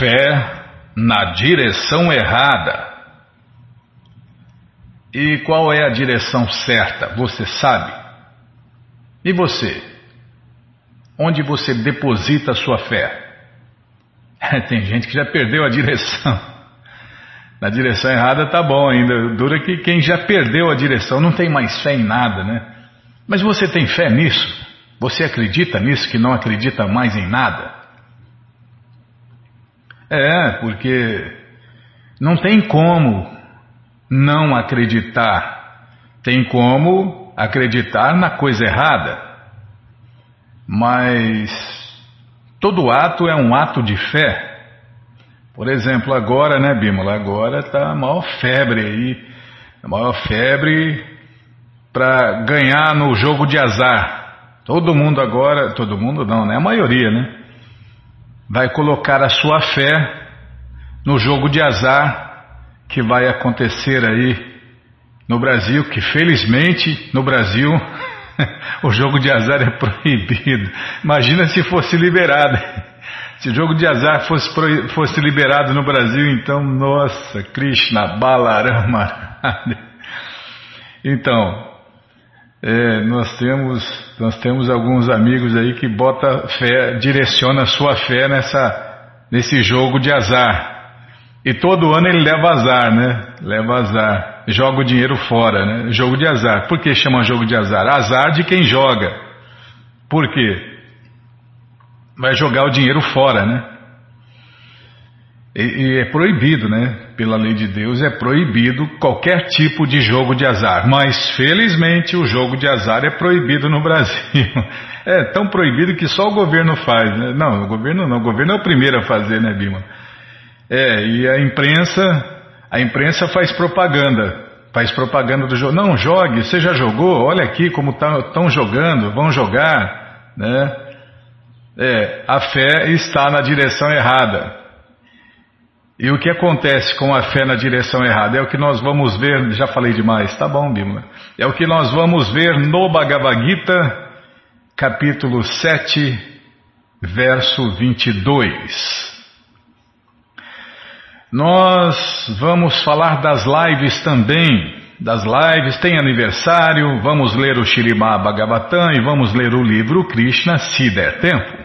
fé na direção errada. E qual é a direção certa? Você sabe? E você? Onde você deposita a sua fé? Tem gente que já perdeu a direção. Na direção errada tá bom ainda. Dura que quem já perdeu a direção não tem mais fé em nada, né? Mas você tem fé nisso? Você acredita nisso que não acredita mais em nada? É, porque não tem como não acreditar. Tem como acreditar na coisa errada. Mas todo ato é um ato de fé. Por exemplo, agora, né, Bímola? Agora está a maior febre aí. A maior febre para ganhar no jogo de azar. Todo mundo agora, todo mundo não, né? A maioria, né? Vai colocar a sua fé no jogo de azar que vai acontecer aí no Brasil, que felizmente no Brasil o jogo de azar é proibido. Imagina se fosse liberado. Se o jogo de azar fosse, fosse liberado no Brasil, então, nossa, Krishna, Balarama. Então, é, nós temos nós temos alguns amigos aí que bota fé, direciona sua fé nessa nesse jogo de azar. E todo ano ele leva azar, né? Leva azar. Joga o dinheiro fora, né? Jogo de azar. Por que chama jogo de azar? Azar de quem joga. Por quê? Vai jogar o dinheiro fora, né? E, e é proibido, né? Pela lei de Deus é proibido qualquer tipo de jogo de azar. Mas felizmente o jogo de azar é proibido no Brasil. É tão proibido que só o governo faz, né? Não, o governo não. O governo é o primeiro a fazer, né, Bima? É, e a imprensa, a imprensa faz propaganda, faz propaganda do jogo. Não, jogue, você já jogou, olha aqui como estão tá, jogando, vão jogar, né? É, a fé está na direção errada. E o que acontece com a fé na direção errada? É o que nós vamos ver, já falei demais, tá bom, Bíblia? É o que nós vamos ver no Bhagavad Gita, capítulo 7, verso 22. Nós vamos falar das lives também. Das lives, tem aniversário, vamos ler o Shirimá Bhagavatam e vamos ler o livro Krishna, se der tempo.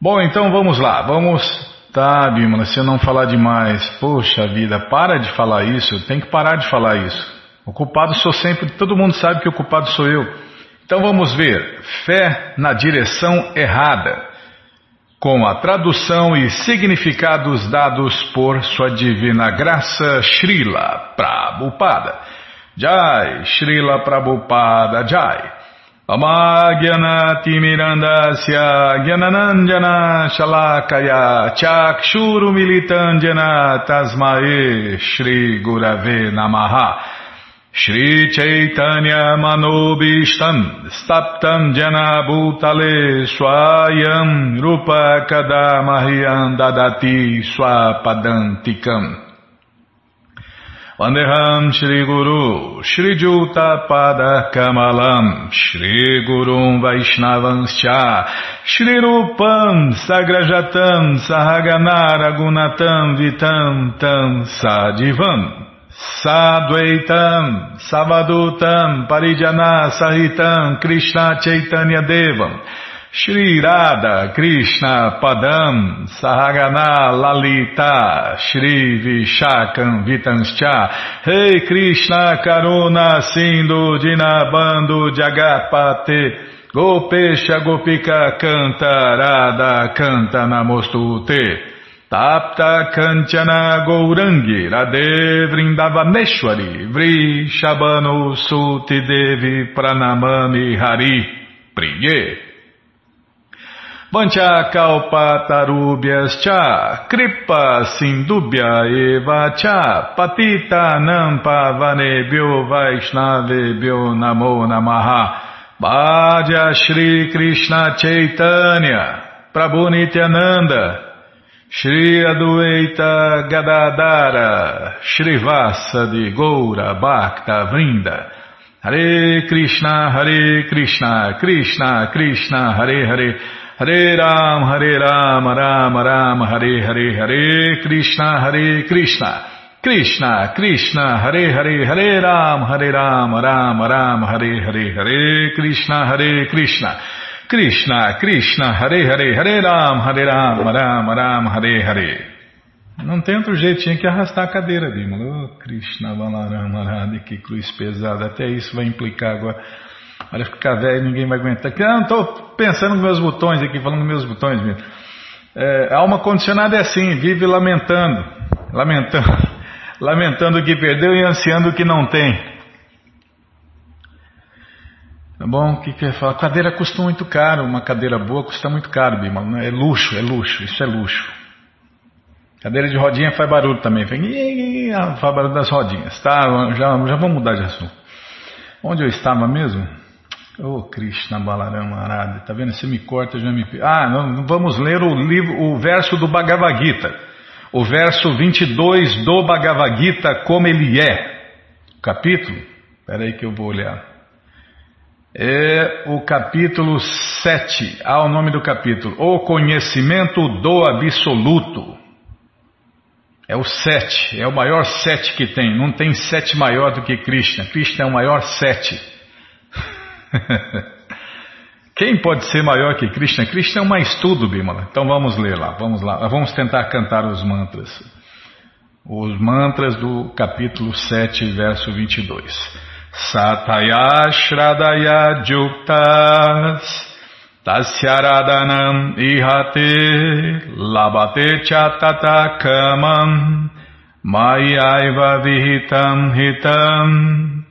Bom, então vamos lá, vamos. Tá, Bimala, se eu não falar demais, poxa vida, para de falar isso, tem que parar de falar isso. O culpado sou sempre, todo mundo sabe que o culpado sou eu. Então vamos ver, fé na direção errada com a tradução e significados dados por Sua Divina Graça Srila Prabhupada. Jai, Srila Prabhupada Jai. Chakshuru Militandjana Tasmae Shri Gurave Namaha Shri Chaitanya Manobishtam Staptam Jana Bhutale Swayam Rupa Kadamahyam Dadati Swapadantikam Vandeham Shri Guru Shri Juta Pada Kamalam Shri Gurum Vaishnavanscha Shri Rupam Sagrajatam Sahagana Gunatam Vitam Tam Sadivam Sadvaitam, Savadutam, Parijana Sahitam, Krishna Chaitanya Devam, Shri Radha, Krishna Padam, Sahagana Lalita, Shri Vishakam Vitanscha, Rei hey Krishna Karuna Sindhu Dinabando Jagapate, Gopesha Gopika Canta, Radha Canta Namostute. Tapta Kanchana Gourangi Radhe Vrindavaneshwari Vri Shabano Suti Devi Pranamami Hari Priye Vancha Kalpatarubhyas Cha Kripa Sindubhya Eva Cha Patita Nampa Vanebhyo Vaishnavebhyo Namo Namaha. Bhaja Shri Krishna Chaitanya Prabhu Nityananda Shri Adueita Gadadara Vasa de Goura Bhakta Vrinda. Hare Krishna Hare Krishna Krishna Krishna Hare Hare Hare Ram, Hare Ram, Ram Ram, Hare Hare, Hare Krishna, Hare Krishna, Krishna, Krishna, Hare Hare, Hare Ram, Hare Ram, Ram Ram, Hare Hare, Hare Krishna, Hare Krishna, Krishna, Krishna, Hare Hare, Hare Ram, Hare Ram, Ram Ram, Hare Hare. Não tem outro jeito, tinha que arrastar a cadeira, Bimala. Oh, Krishna, Balaram, Arada, que cruz pesada. Até isso vai implicar agora. Olha, ficar velho ninguém vai aguentar. Ah, não, estou pensando nos meus botões aqui, falando nos meus botões mesmo. É, alma condicionada é assim, vive lamentando, lamentando, lamentando o que perdeu e ansiando o que não tem. Tá bom? O que quer falar? Cadeira custa muito caro, uma cadeira boa custa muito caro, Bima. É luxo, é luxo, isso é luxo. Cadeira de rodinha faz barulho também, faz barulho das rodinhas. Tá, já, já vamos mudar de assunto. Onde eu estava mesmo? Oh, Krishna Balarama Arada, tá vendo? Se me corta, já me. Ah, não, vamos ler o livro, o verso do Bhagavad Gita. O verso 22 do Bhagavad Gita, como ele é. Capítulo? Espera aí que eu vou olhar. É o capítulo 7. Ah, o nome do capítulo. O conhecimento do absoluto. É o sete, é o maior sete que tem. Não tem sete maior do que Krishna. Krishna é o maior sete. Quem pode ser maior que Krishna? Krishna é um mais tudo, Bimala. Então vamos ler lá, vamos lá. Vamos tentar cantar os mantras. Os mantras do capítulo 7, verso 22. Sataya Shradaya Juktas Tasyaradhanam ihate labate chatata kamam mayaiva vihitam hitam.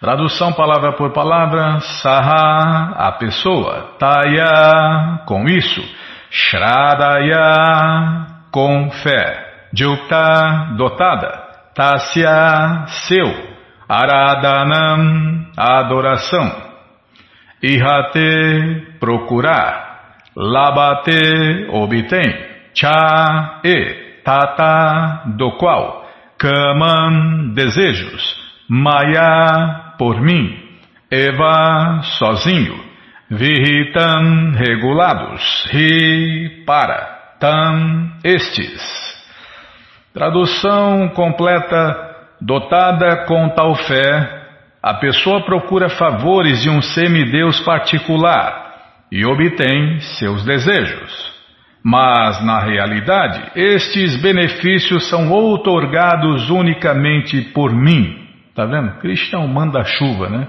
Tradução palavra por palavra, saha, a pessoa, taya, com isso, shradaya, com fé, jukta, dotada, tasya, seu, aradhanam, adoração. Ihate, procurar. Labate, obtém. Cha, e. Tata, do qual. Kaman, desejos. Maya, por mim. Eva, sozinho. Vihitam, regulados. Ri, para. Tam, estes. Tradução completa. Dotada com tal fé a pessoa procura favores de um semideus particular e obtém seus desejos. Mas, na realidade, estes benefícios são outorgados unicamente por mim. Está vendo? Cristo é um manda-chuva, né?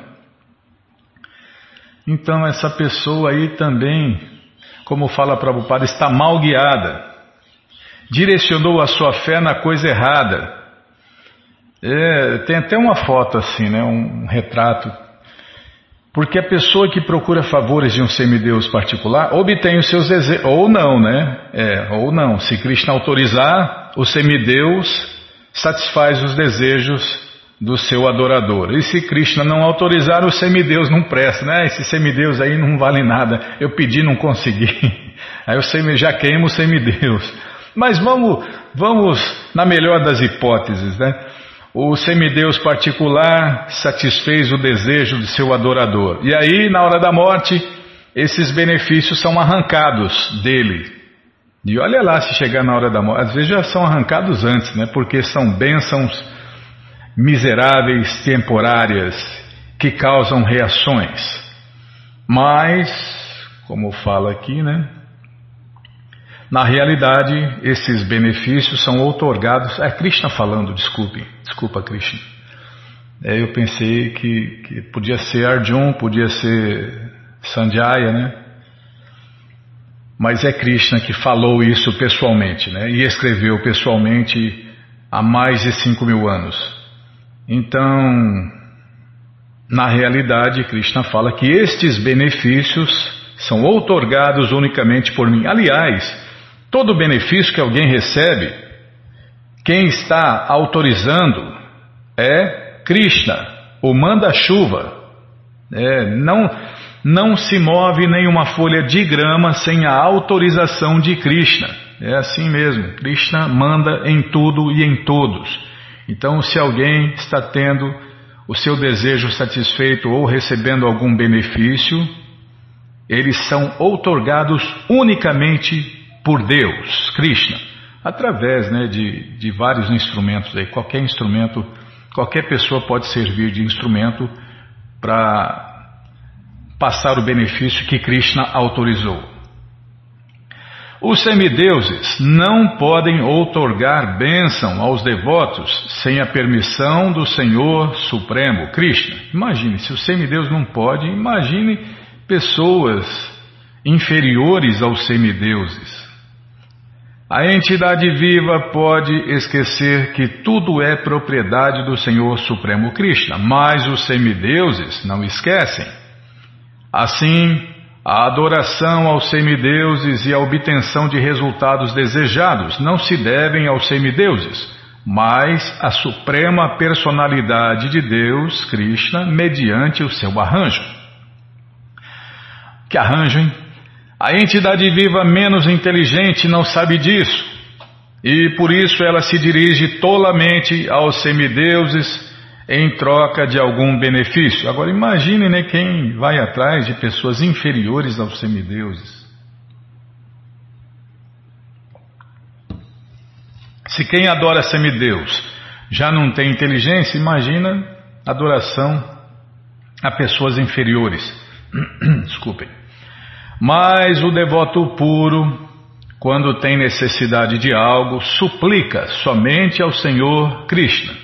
Então, essa pessoa aí também, como fala Prabhupada, está mal guiada. Direcionou a sua fé na coisa errada é, tem até uma foto assim, né, um retrato. Porque a pessoa que procura favores de um semideus particular obtém os seus desejos, ou não, né? É, ou não. Se Krishna autorizar, o semideus satisfaz os desejos do seu adorador. E se Krishna não autorizar, o semideus não presta, né? Esse semideus aí não vale nada. Eu pedi, não consegui. Aí eu já queimo o semideus. Mas vamos, vamos na melhor das hipóteses, né? o semideus particular satisfez o desejo de seu adorador. E aí, na hora da morte, esses benefícios são arrancados dele. E olha lá se chegar na hora da morte. Às vezes já são arrancados antes, né? Porque são bênçãos miseráveis temporárias que causam reações. Mas, como fala aqui, né? Na realidade, esses benefícios são outorgados. É Krishna falando, desculpe, desculpa Krishna. É, eu pensei que, que podia ser Arjun, podia ser Sanjaya, né? Mas é Krishna que falou isso pessoalmente, né? E escreveu pessoalmente há mais de cinco mil anos. Então, na realidade, Krishna fala que estes benefícios são outorgados unicamente por mim. Aliás, Todo benefício que alguém recebe, quem está autorizando é Krishna, o manda-chuva. É, não, não se move nenhuma folha de grama sem a autorização de Krishna. É assim mesmo, Krishna manda em tudo e em todos. Então, se alguém está tendo o seu desejo satisfeito ou recebendo algum benefício, eles são outorgados unicamente por Deus, Krishna, através né, de, de vários instrumentos. Aí. Qualquer instrumento, qualquer pessoa pode servir de instrumento para passar o benefício que Krishna autorizou. Os semideuses não podem outorgar bênção aos devotos sem a permissão do Senhor Supremo, Krishna. Imagine, se o semideus não pode, imagine pessoas inferiores aos semideuses. A entidade viva pode esquecer que tudo é propriedade do Senhor Supremo Krishna, mas os semideuses não esquecem. Assim, a adoração aos semideuses e a obtenção de resultados desejados não se devem aos semideuses, mas à suprema personalidade de Deus, Krishna, mediante o seu arranjo. Que arranjo, hein? A entidade viva menos inteligente não sabe disso, e por isso ela se dirige tolamente aos semideuses em troca de algum benefício. Agora imagine né, quem vai atrás de pessoas inferiores aos semideuses. Se quem adora semideus já não tem inteligência, imagina adoração a pessoas inferiores. Desculpem. Mas o devoto puro, quando tem necessidade de algo, suplica somente ao Senhor Krishna.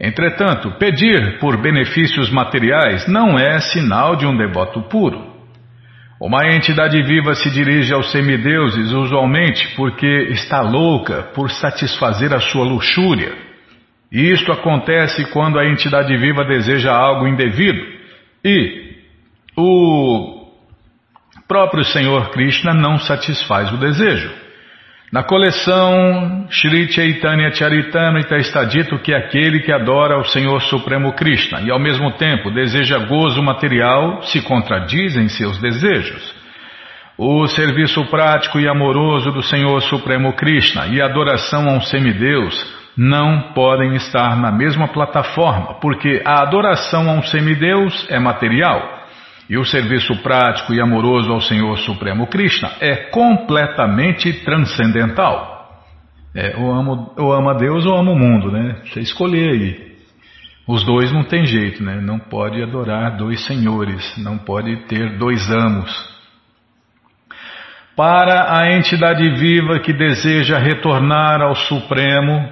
Entretanto, pedir por benefícios materiais não é sinal de um devoto puro. Uma entidade viva se dirige aos semideuses usualmente porque está louca por satisfazer a sua luxúria. E isto acontece quando a entidade viva deseja algo indevido e o próprio Senhor Krishna não satisfaz o desejo. Na coleção Sri Chaitanya Charitamrita está dito que aquele que adora o Senhor Supremo Krishna e ao mesmo tempo deseja gozo material se contradiz em seus desejos. O serviço prático e amoroso do Senhor Supremo Krishna e a adoração a um semideus não podem estar na mesma plataforma, porque a adoração a um semideus é material e o serviço prático e amoroso ao Senhor Supremo Krishna é completamente transcendental. É, ou, amo, ou ama Deus ou ama o mundo, né? Você escolher aí. Os dois não tem jeito, né? Não pode adorar dois senhores, não pode ter dois amos. Para a entidade viva que deseja retornar ao Supremo,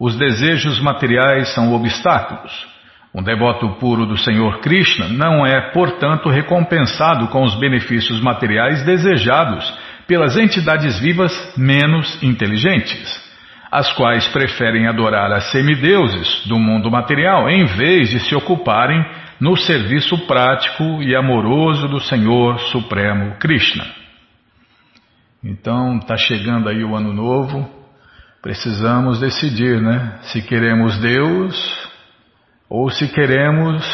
os desejos materiais são obstáculos. Um devoto puro do Senhor Krishna não é, portanto, recompensado com os benefícios materiais desejados pelas entidades vivas menos inteligentes, as quais preferem adorar a semideuses do mundo material em vez de se ocuparem no serviço prático e amoroso do Senhor Supremo Krishna. Então, está chegando aí o ano novo, precisamos decidir, né? Se queremos Deus ou se queremos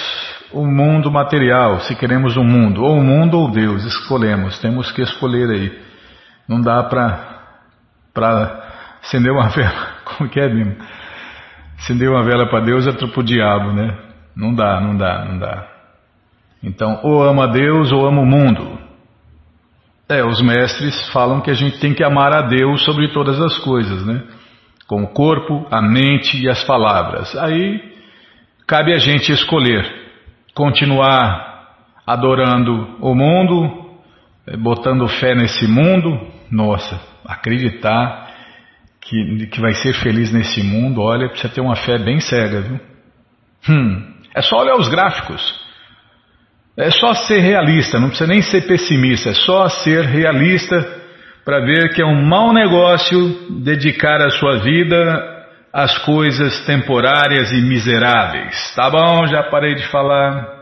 o mundo material, se queremos o mundo, ou o mundo ou Deus, escolhemos, temos que escolher aí. Não dá para acender uma vela, como que é, Bima? Acender uma vela para Deus é para o diabo, né? Não dá, não dá, não dá. Então, ou ama Deus ou ama o mundo. É, os mestres falam que a gente tem que amar a Deus sobre todas as coisas, né? Com o corpo, a mente e as palavras. Aí Cabe a gente escolher continuar adorando o mundo, eh, botando fé nesse mundo, nossa, acreditar que, que vai ser feliz nesse mundo, olha, precisa ter uma fé bem cega, viu? Hum, é só olhar os gráficos. É só ser realista, não precisa nem ser pessimista, é só ser realista para ver que é um mau negócio dedicar a sua vida as coisas temporárias e miseráveis. Tá bom, já parei de falar.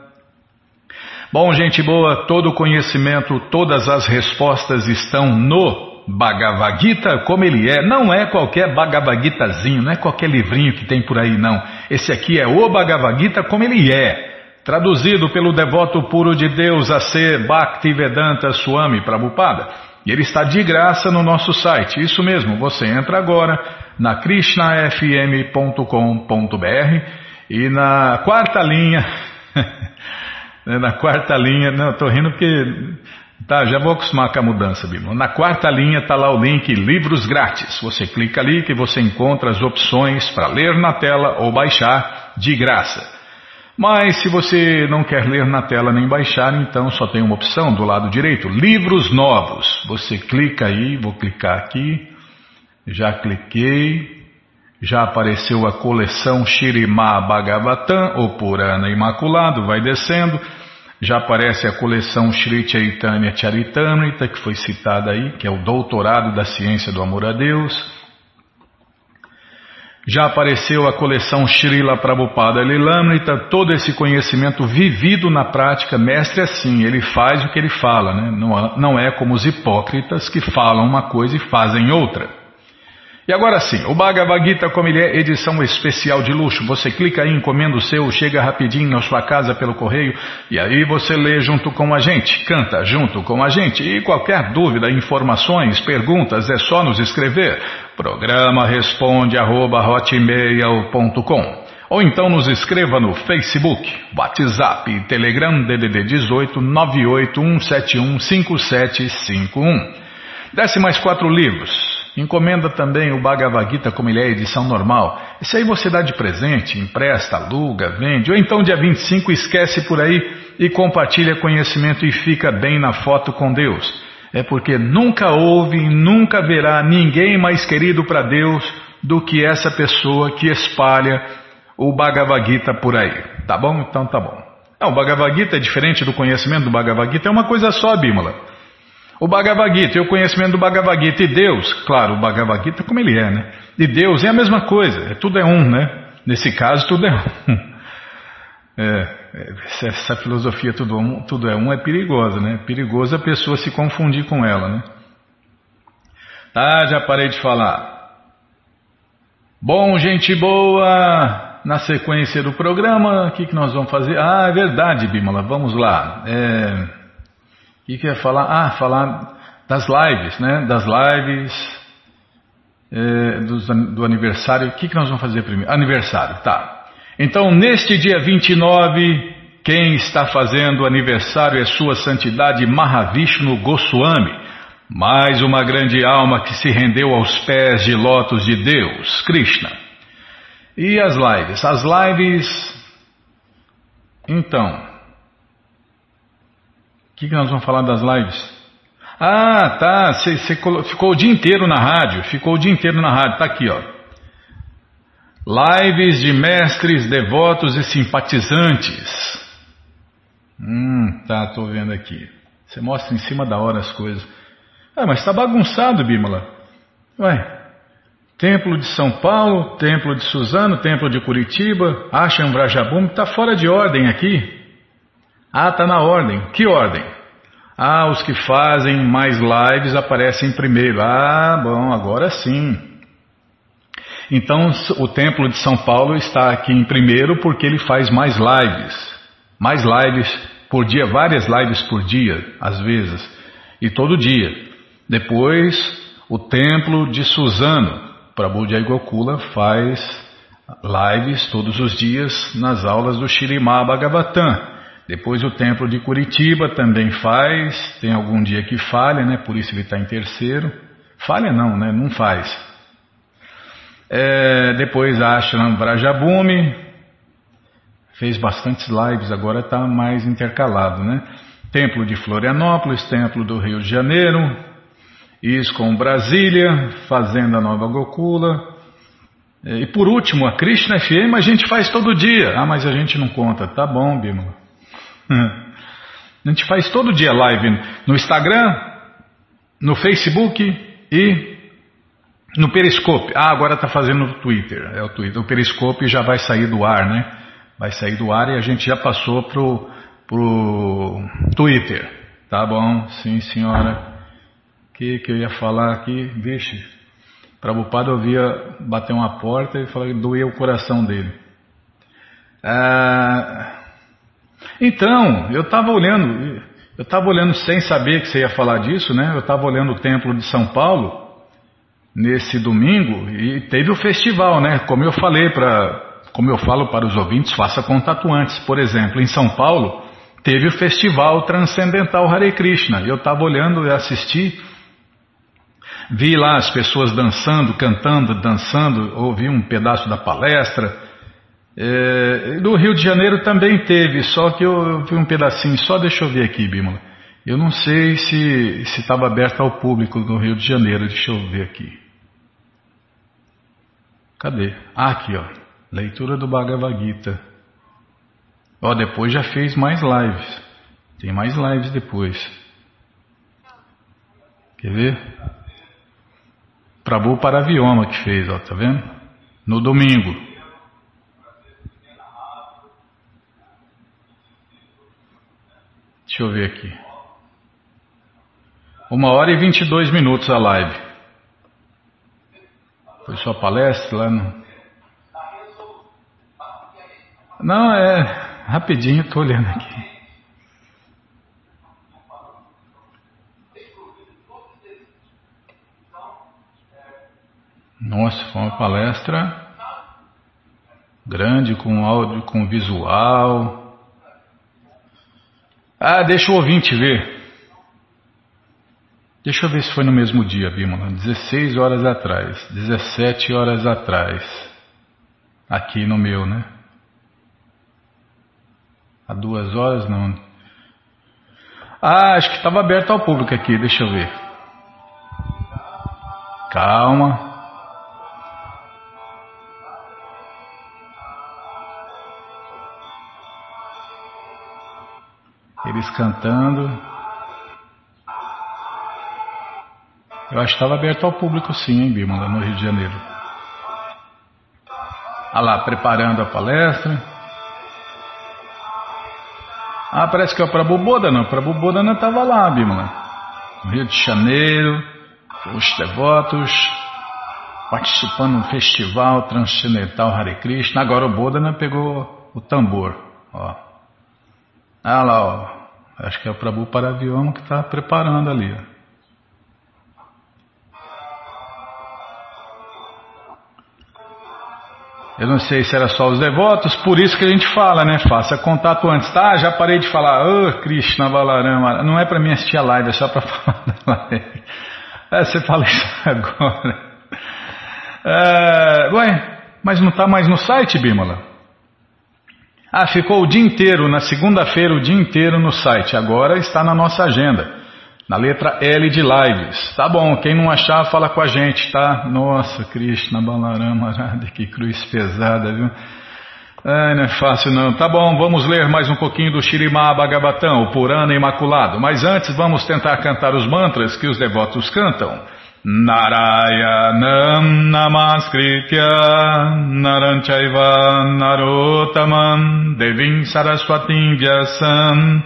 Bom, gente boa, todo o conhecimento, todas as respostas estão no Bhagavad Gita como ele é. Não é qualquer Bhagavad Gitazinho, não é qualquer livrinho que tem por aí, não. Esse aqui é o Bhagavad Gita como ele é. Traduzido pelo devoto puro de Deus a ser Bhaktivedanta Swami Prabhupada. E ele está de graça no nosso site. Isso mesmo, você entra agora na krishnafm.com.br e na quarta linha, É, na quarta linha, não, estou rindo porque. Tá, já vou acostumar com a mudança, Bíblia. Na quarta linha está lá o link Livros Grátis. Você clica ali que você encontra as opções para ler na tela ou baixar de graça. Mas se você não quer ler na tela nem baixar, então só tem uma opção do lado direito: Livros Novos. Você clica aí, vou clicar aqui. Já cliquei. Já apareceu a coleção Shirimá Bhagavatam, ou Purana Imaculado, vai descendo. Já aparece a coleção Sri Chaitanya Charitamrita, que foi citada aí, que é o doutorado da ciência do amor a Deus. Já apareceu a coleção Srila Prabhupada Lilamrita, todo esse conhecimento vivido na prática, mestre assim, ele faz o que ele fala, né? não, não é como os hipócritas que falam uma coisa e fazem outra. E agora sim, o Bhagavad Gita, como ele é edição especial de luxo, você clica aí, encomenda o seu, chega rapidinho na sua casa pelo correio e aí você lê junto com a gente, canta junto com a gente. E qualquer dúvida, informações, perguntas, é só nos escrever. Programa responde arroba, ou então nos escreva no Facebook, WhatsApp Telegram DDD 18 981715751. Desce mais quatro livros. Encomenda também o Bhagavad Gita como ele é, edição normal. Esse aí você dá de presente, empresta, aluga, vende, ou então dia 25 esquece por aí e compartilha conhecimento e fica bem na foto com Deus. É porque nunca houve e nunca haverá ninguém mais querido para Deus do que essa pessoa que espalha o Bhagavad Gita por aí. Tá bom? Então tá bom. Não, o Bhagavad Gita é diferente do conhecimento do Bhagavad Gita, é uma coisa só, Bímola. O Bhagavad Gita o conhecimento do Bhagavad Gita e Deus, claro, o Bhagavad Gita como ele é, né? E Deus é a mesma coisa, é, tudo é um, né? Nesse caso, tudo é um. É, é essa filosofia tudo, um, tudo é um é perigosa, né? É perigoso a pessoa se confundir com ela, né? Tá, já parei de falar. Bom, gente boa, na sequência do programa, o que, que nós vamos fazer? Ah, é verdade, Bímola, vamos lá. É que, que falar? Ah, falar das lives, né? Das lives é, do, do aniversário. O que, que nós vamos fazer primeiro? Aniversário, tá. Então, neste dia 29, quem está fazendo aniversário é Sua Santidade Mahavishnu Goswami, mais uma grande alma que se rendeu aos pés de lotos de Deus, Krishna. E as lives? As lives. Então, que, que nós vamos falar das lives? Ah, tá. Você ficou o dia inteiro na rádio. Ficou o dia inteiro na rádio. Tá aqui, ó. Lives de mestres, devotos e simpatizantes. Hum, tá, tô vendo aqui. Você mostra em cima da hora as coisas. Ah, mas tá bagunçado, Bímola. Ué, Templo de São Paulo, Templo de Suzano, Templo de Curitiba, Asham Vrajabum, tá fora de ordem aqui. Ah, está na ordem. Que ordem? Ah, os que fazem mais lives aparecem primeiro. Ah, bom, agora sim. Então o Templo de São Paulo está aqui em primeiro porque ele faz mais lives. Mais lives por dia, várias lives por dia, às vezes, e todo dia. Depois, o Templo de Suzano, Prabhu de Gokula faz lives todos os dias nas aulas do Shirimá Bhagavatam. Depois o templo de Curitiba também faz, tem algum dia que falha, né? Por isso ele está em terceiro. Falha não, né? Não faz. É, depois a Ashram Vrajabhumi fez bastantes lives, agora está mais intercalado, né? Templo de Florianópolis, Templo do Rio de Janeiro, ISCOM Brasília, Fazenda Nova Gokula. E por último, a Krishna FM a gente faz todo dia. Ah, mas a gente não conta. Tá bom, Bima. A gente faz todo dia live no Instagram, no Facebook e no Periscope. Ah, agora está fazendo no Twitter. É o Twitter. O Periscope já vai sair do ar, né? Vai sair do ar e a gente já passou pro pro Twitter. Tá bom? Sim, senhora. Que que eu ia falar aqui? Vixe. Prabhupada ouvia bater uma porta e falar que doía o coração dele. Ah, então, eu estava olhando, eu estava olhando sem saber que você ia falar disso, né? Eu estava olhando o templo de São Paulo nesse domingo e teve o festival, né? Como eu falei para, como eu falo para os ouvintes, faça contato antes. Por exemplo, em São Paulo teve o Festival Transcendental Hare Krishna. Eu estava olhando e assisti, vi lá as pessoas dançando, cantando, dançando, ouvi um pedaço da palestra. É, no Rio de Janeiro também teve, só que eu vi um pedacinho, só deixa eu ver aqui, Bímola. Eu não sei se estava aberto ao público no Rio de Janeiro, deixa eu ver aqui. Cadê? Ah, aqui, ó. Leitura do Bhagavad Gita. Ó, depois já fez mais lives. Tem mais lives depois. Quer ver? Prabhu Paravioma que fez, ó, tá vendo? No domingo. Deixa eu ver aqui. Uma hora e vinte e dois minutos a live. Foi sua palestra lá no... Não, é rapidinho, estou olhando aqui. Nossa, foi uma palestra grande, com áudio, com visual. Ah, deixa o ouvinte ver. Deixa eu ver se foi no mesmo dia, Bímola. 16 horas atrás, 17 horas atrás. Aqui no meu, né? Há duas horas não. Ah, acho que estava aberto ao público aqui, deixa eu ver. Calma. Eles cantando. Eu acho que estava aberto ao público sim, em Bímola, no Rio de Janeiro. Ah lá, preparando a palestra. Ah, parece que é Bodhana. O Prabhu Bodhana estava lá, Bímola. No Rio de Janeiro, os devotos participando do festival transcendental Hare Krishna. Agora o Bodhana pegou o tambor. Ó. Ah lá, ó. Acho que é o Prabhu Paravioma que está preparando ali. Eu não sei se era só os devotos, por isso que a gente fala, né? Faça contato antes. Tá, já parei de falar, oh, Krishna Balarama. Não é para mim assistir a live, é só para falar da live. É, você fala isso agora. É, ué, mas não está mais no site, Bímola? Ah, ficou o dia inteiro, na segunda-feira, o dia inteiro no site. Agora está na nossa agenda na letra L de lives. Tá bom, quem não achar, fala com a gente, tá? Nossa, Krishna, Balarama, que cruz pesada, viu? Ai, não é fácil não. Tá bom, vamos ler mais um pouquinho do Shirimá Bhagavatam, o Purana Imaculado. Mas antes vamos tentar cantar os mantras que os devotos cantam. Narayanam Namaskritya Naranchaiva Narotamam Devim Saraswatim Vyasam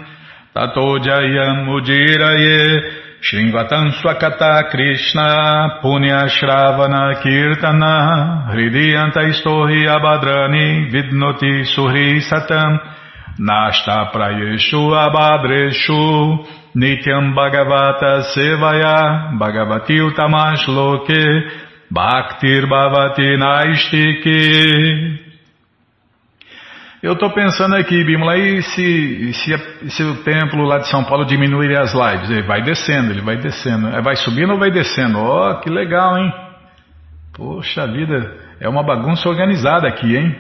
Tato Jayam Ujiraye Shrinvatam Swakata Krishna Punya Shravana Kirtana Hridiyanta Istohi Abadrani Vidnoti Suhri Satam Nashta Prayeshu Abadreshu Nityam Bhagavata Sevaya Bhagavati Utamash Loke Bhaktir Bhavati Naistiki eu estou pensando aqui, Bimala, e se, se, se, o templo lá de São Paulo diminuir as lives? Ele vai descendo, ele vai descendo. É, vai subindo ou vai descendo? Ó, oh, que legal, hein? Poxa vida, é uma bagunça organizada aqui, hein?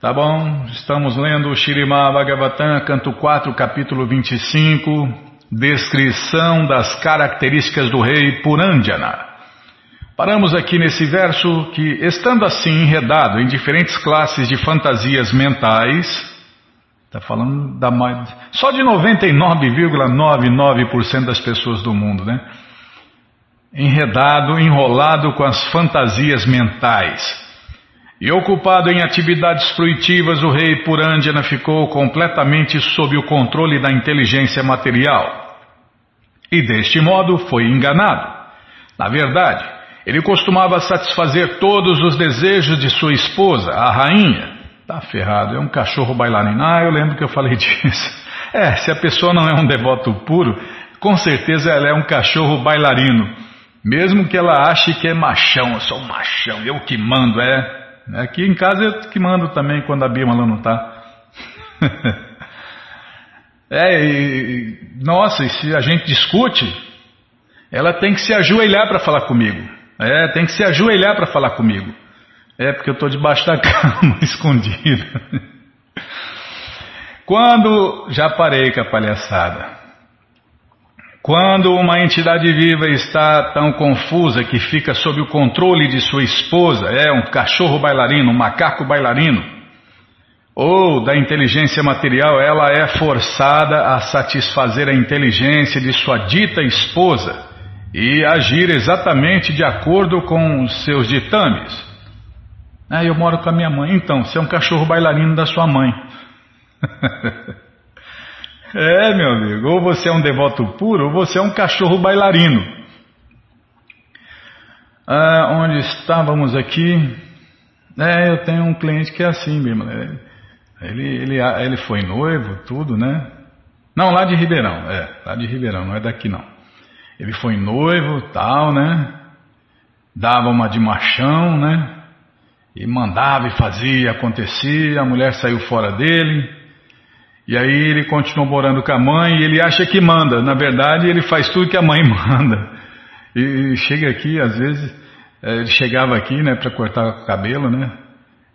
Tá bom, estamos lendo o Shirimá Bhagavatam, canto 4, capítulo 25, descrição das características do rei Purandjana. Paramos aqui nesse verso que, estando assim enredado em diferentes classes de fantasias mentais, está falando da só de 99,99% das pessoas do mundo, né? Enredado, enrolado com as fantasias mentais. E ocupado em atividades fruitivas, o rei Purandjana ficou completamente sob o controle da inteligência material. E deste modo foi enganado. Na verdade, ele costumava satisfazer todos os desejos de sua esposa, a rainha. Tá ferrado, é um cachorro bailarino. Ah, eu lembro que eu falei disso. É, se a pessoa não é um devoto puro, com certeza ela é um cachorro bailarino. Mesmo que ela ache que é machão, eu sou machão, eu que mando, é. Aqui em casa eu que mando também quando a Bima não está. É, e, nossa, e se a gente discute, ela tem que se ajoelhar para falar comigo. É, tem que se ajoelhar para falar comigo. É, porque eu estou debaixo da cama, escondido. Quando. Já parei com a palhaçada. Quando uma entidade viva está tão confusa que fica sob o controle de sua esposa, é um cachorro bailarino, um macaco bailarino, ou da inteligência material, ela é forçada a satisfazer a inteligência de sua dita esposa e agir exatamente de acordo com os seus ditames. Ah, eu moro com a minha mãe. Então, você é um cachorro bailarino da sua mãe. é, meu amigo, ou você é um devoto puro, ou você é um cachorro bailarino. Ah, onde estávamos aqui? É, eu tenho um cliente que é assim mesmo. Ele, ele, ele foi noivo, tudo, né? Não, lá de Ribeirão, é, lá de Ribeirão, não é daqui não. Ele foi noivo, tal, né? Dava uma de machão, né? E mandava e fazia, acontecia, a mulher saiu fora dele. E aí ele continuou morando com a mãe e ele acha que manda. Na verdade, ele faz tudo que a mãe manda. E chega aqui, às vezes, é, ele chegava aqui, né, para cortar o cabelo, né?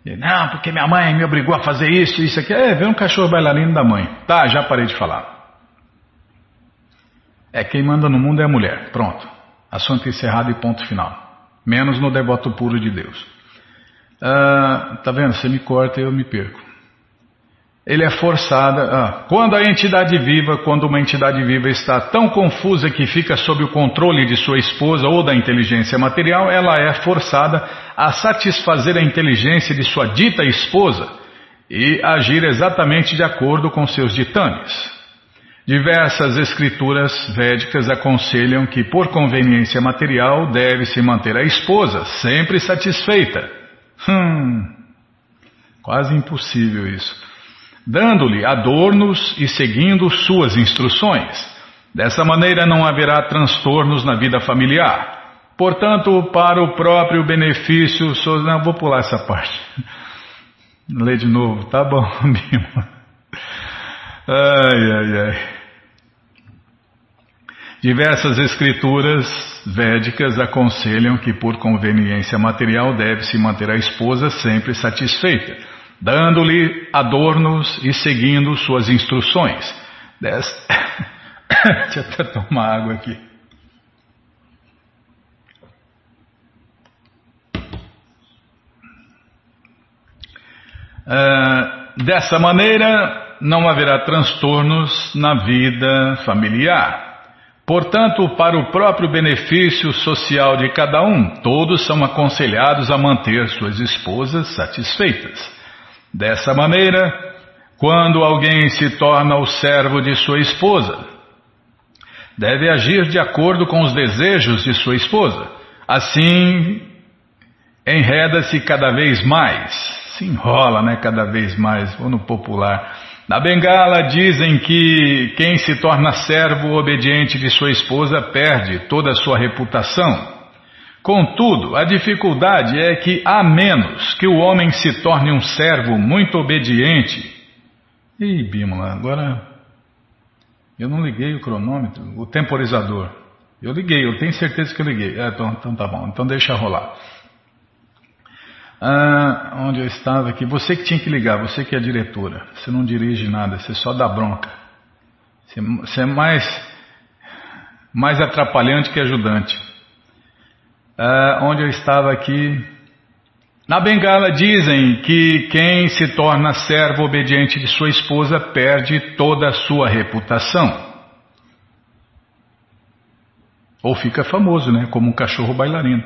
E, não, porque minha mãe me obrigou a fazer isso, isso aqui. É, vê um cachorro bailarino da mãe. Tá, já parei de falar. É quem manda no mundo é a mulher. Pronto. Assunto encerrado e ponto final. Menos no devoto puro de Deus. Ah, tá vendo? Você me corta e eu me perco. Ele é forçada. Ah, quando a entidade viva, quando uma entidade viva está tão confusa que fica sob o controle de sua esposa ou da inteligência material, ela é forçada a satisfazer a inteligência de sua dita esposa e agir exatamente de acordo com seus ditames. Diversas escrituras védicas aconselham que, por conveniência material, deve-se manter a esposa sempre satisfeita. Hum, quase impossível isso. Dando-lhe adornos e seguindo suas instruções. Dessa maneira não haverá transtornos na vida familiar. Portanto, para o próprio benefício. Não, vou pular essa parte. Lê de novo, tá bom, Bima. Ai, ai, ai. Diversas escrituras védicas aconselham que, por conveniência material, deve-se manter a esposa sempre satisfeita, dando-lhe adornos e seguindo suas instruções. Des... Deixa eu até tomar água aqui. Uh, dessa maneira, não haverá transtornos na vida familiar. Portanto, para o próprio benefício social de cada um, todos são aconselhados a manter suas esposas satisfeitas. Dessa maneira, quando alguém se torna o servo de sua esposa, deve agir de acordo com os desejos de sua esposa. Assim, enreda-se cada vez mais, se enrola né, cada vez mais, ou no popular na Bengala dizem que quem se torna servo obediente de sua esposa perde toda a sua reputação. Contudo, a dificuldade é que, a menos que o homem se torne um servo muito obediente. Ih, Bimala, agora eu não liguei o cronômetro, o temporizador. Eu liguei, eu tenho certeza que eu liguei. É, então, então tá bom, então deixa rolar. Ah, onde eu estava aqui. Você que tinha que ligar, você que é diretora. Você não dirige nada, você só dá bronca. Você, você é mais, mais atrapalhante que ajudante. Ah, onde eu estava aqui. Na Bengala dizem que quem se torna servo obediente de sua esposa perde toda a sua reputação. Ou fica famoso, né? Como um cachorro bailarino.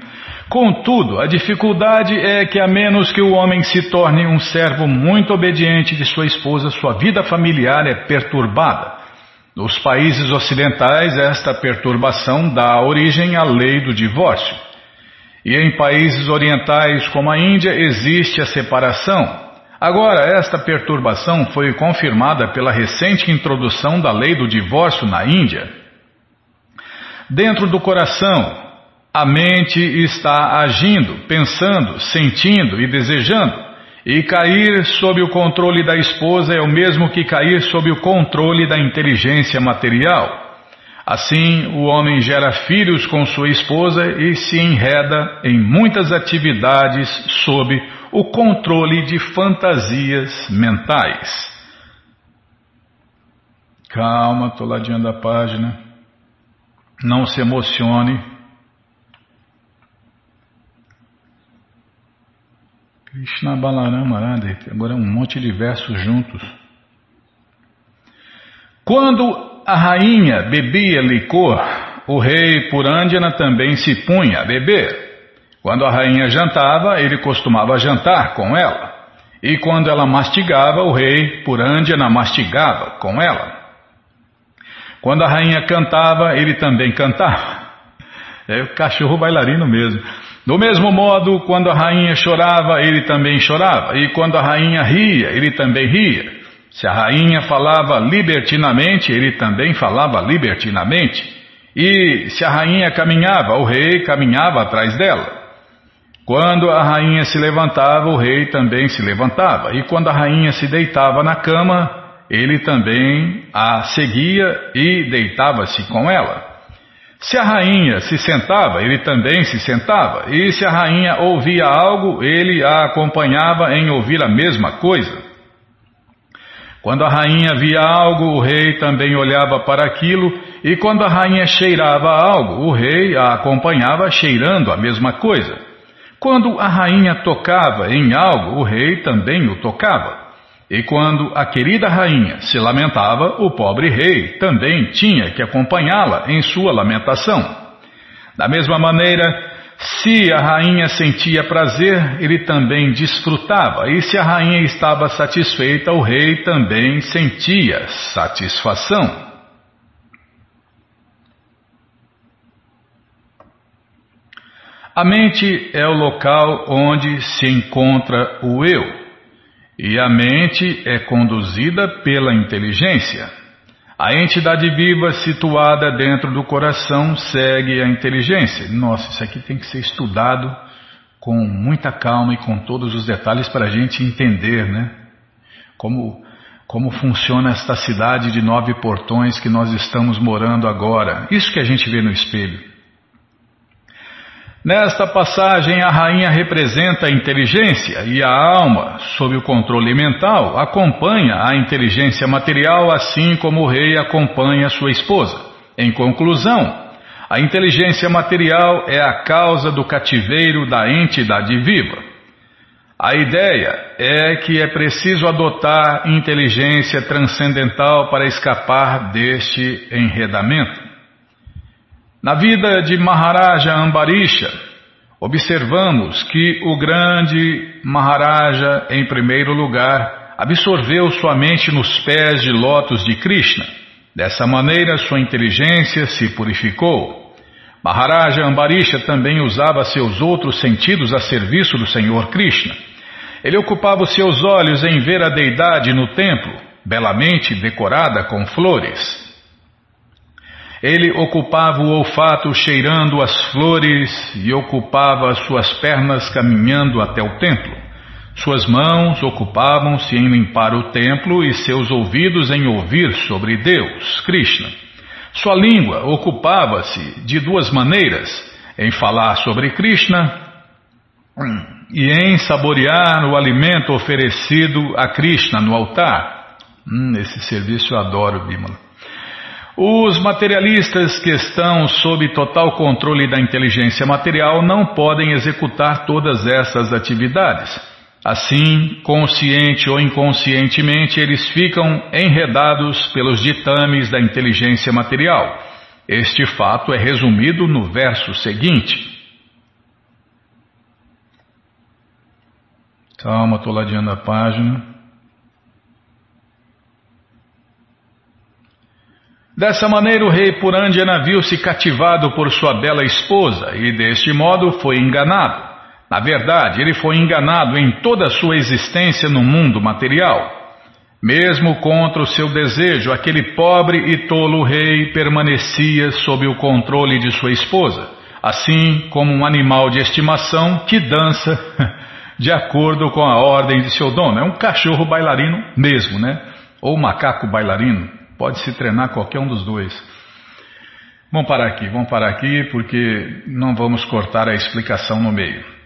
Contudo, a dificuldade é que, a menos que o homem se torne um servo muito obediente de sua esposa, sua vida familiar é perturbada. Nos países ocidentais, esta perturbação dá origem à lei do divórcio. E em países orientais, como a Índia, existe a separação. Agora, esta perturbação foi confirmada pela recente introdução da lei do divórcio na Índia. Dentro do coração, a mente está agindo, pensando, sentindo e desejando. E cair sob o controle da esposa é o mesmo que cair sob o controle da inteligência material. Assim, o homem gera filhos com sua esposa e se enreda em muitas atividades sob o controle de fantasias mentais. Calma, estou ladeando a página. Não se emocione. Krishna Balarama agora é um monte de versos juntos. Quando a rainha bebia licor, o rei Purandjana também se punha a beber. Quando a rainha jantava, ele costumava jantar com ela. E quando ela mastigava, o rei Purandjana mastigava com ela. Quando a rainha cantava, ele também cantava. É o cachorro bailarino mesmo. Do mesmo modo, quando a rainha chorava, ele também chorava. E quando a rainha ria, ele também ria. Se a rainha falava libertinamente, ele também falava libertinamente. E se a rainha caminhava, o rei caminhava atrás dela. Quando a rainha se levantava, o rei também se levantava. E quando a rainha se deitava na cama, ele também a seguia e deitava-se com ela. Se a rainha se sentava, ele também se sentava. E se a rainha ouvia algo, ele a acompanhava em ouvir a mesma coisa. Quando a rainha via algo, o rei também olhava para aquilo, e quando a rainha cheirava algo, o rei a acompanhava cheirando a mesma coisa. Quando a rainha tocava em algo, o rei também o tocava. E quando a querida rainha se lamentava, o pobre rei também tinha que acompanhá-la em sua lamentação. Da mesma maneira, se a rainha sentia prazer, ele também desfrutava, e se a rainha estava satisfeita, o rei também sentia satisfação. A mente é o local onde se encontra o eu, e a mente é conduzida pela inteligência. A entidade viva situada dentro do coração segue a inteligência. Nossa, isso aqui tem que ser estudado com muita calma e com todos os detalhes para a gente entender, né? Como, como funciona esta cidade de nove portões que nós estamos morando agora. Isso que a gente vê no espelho. Nesta passagem, a rainha representa a inteligência e a alma, sob o controle mental, acompanha a inteligência material, assim como o rei acompanha sua esposa. Em conclusão, a inteligência material é a causa do cativeiro da entidade viva. A ideia é que é preciso adotar inteligência transcendental para escapar deste enredamento. Na vida de Maharaja Ambarisha, observamos que o grande Maharaja, em primeiro lugar, absorveu sua mente nos pés de lótus de Krishna. Dessa maneira, sua inteligência se purificou. Maharaja Ambarisha também usava seus outros sentidos a serviço do Senhor Krishna. Ele ocupava os seus olhos em ver a deidade no templo, belamente decorada com flores. Ele ocupava o olfato cheirando as flores e ocupava suas pernas caminhando até o templo. Suas mãos ocupavam-se em limpar o templo e seus ouvidos em ouvir sobre Deus, Krishna. Sua língua ocupava-se de duas maneiras: em falar sobre Krishna e em saborear o alimento oferecido a Krishna no altar. Hum, esse serviço eu adoro, Bimala. Os materialistas que estão sob total controle da inteligência material não podem executar todas essas atividades. Assim, consciente ou inconscientemente, eles ficam enredados pelos ditames da inteligência material. Este fato é resumido no verso seguinte. Calma, estou ladeando a página. Dessa maneira o rei Purandjana viu-se cativado por sua bela esposa e deste modo foi enganado. Na verdade, ele foi enganado em toda a sua existência no mundo material. Mesmo contra o seu desejo, aquele pobre e tolo rei permanecia sob o controle de sua esposa, assim como um animal de estimação que dança de acordo com a ordem de seu dono. É um cachorro bailarino mesmo, né? Ou macaco bailarino. Pode se treinar qualquer um dos dois. Vamos parar aqui, vamos parar aqui porque não vamos cortar a explicação no meio.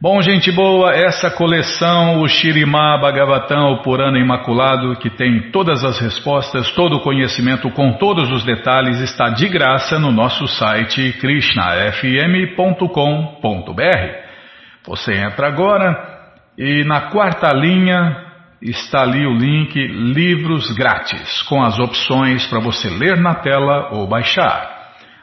Bom, gente boa, essa coleção, o Shirimá Bhagavatam, o Purana Imaculado, que tem todas as respostas, todo o conhecimento com todos os detalhes, está de graça no nosso site krishnafm.com.br. Você entra agora e na quarta linha está ali o link Livros Grátis, com as opções para você ler na tela ou baixar.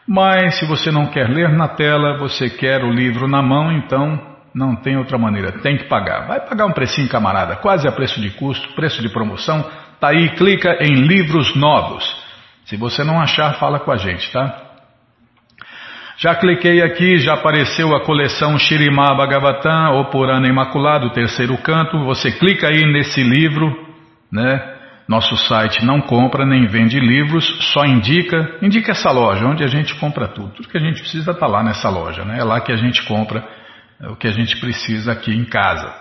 Mas se você não quer ler na tela, você quer o livro na mão, então não tem outra maneira, tem que pagar. Vai pagar um precinho, camarada, quase a preço de custo, preço de promoção. Tá aí, clica em livros novos. Se você não achar, fala com a gente, tá? Já cliquei aqui, já apareceu a coleção Shirimá Bhagavatam, O Purana Imaculado, terceiro canto. Você clica aí nesse livro, né? Nosso site não compra nem vende livros, só indica, indica essa loja onde a gente compra tudo. Tudo que a gente precisa está lá nessa loja, né? É lá que a gente compra é o que a gente precisa aqui em casa.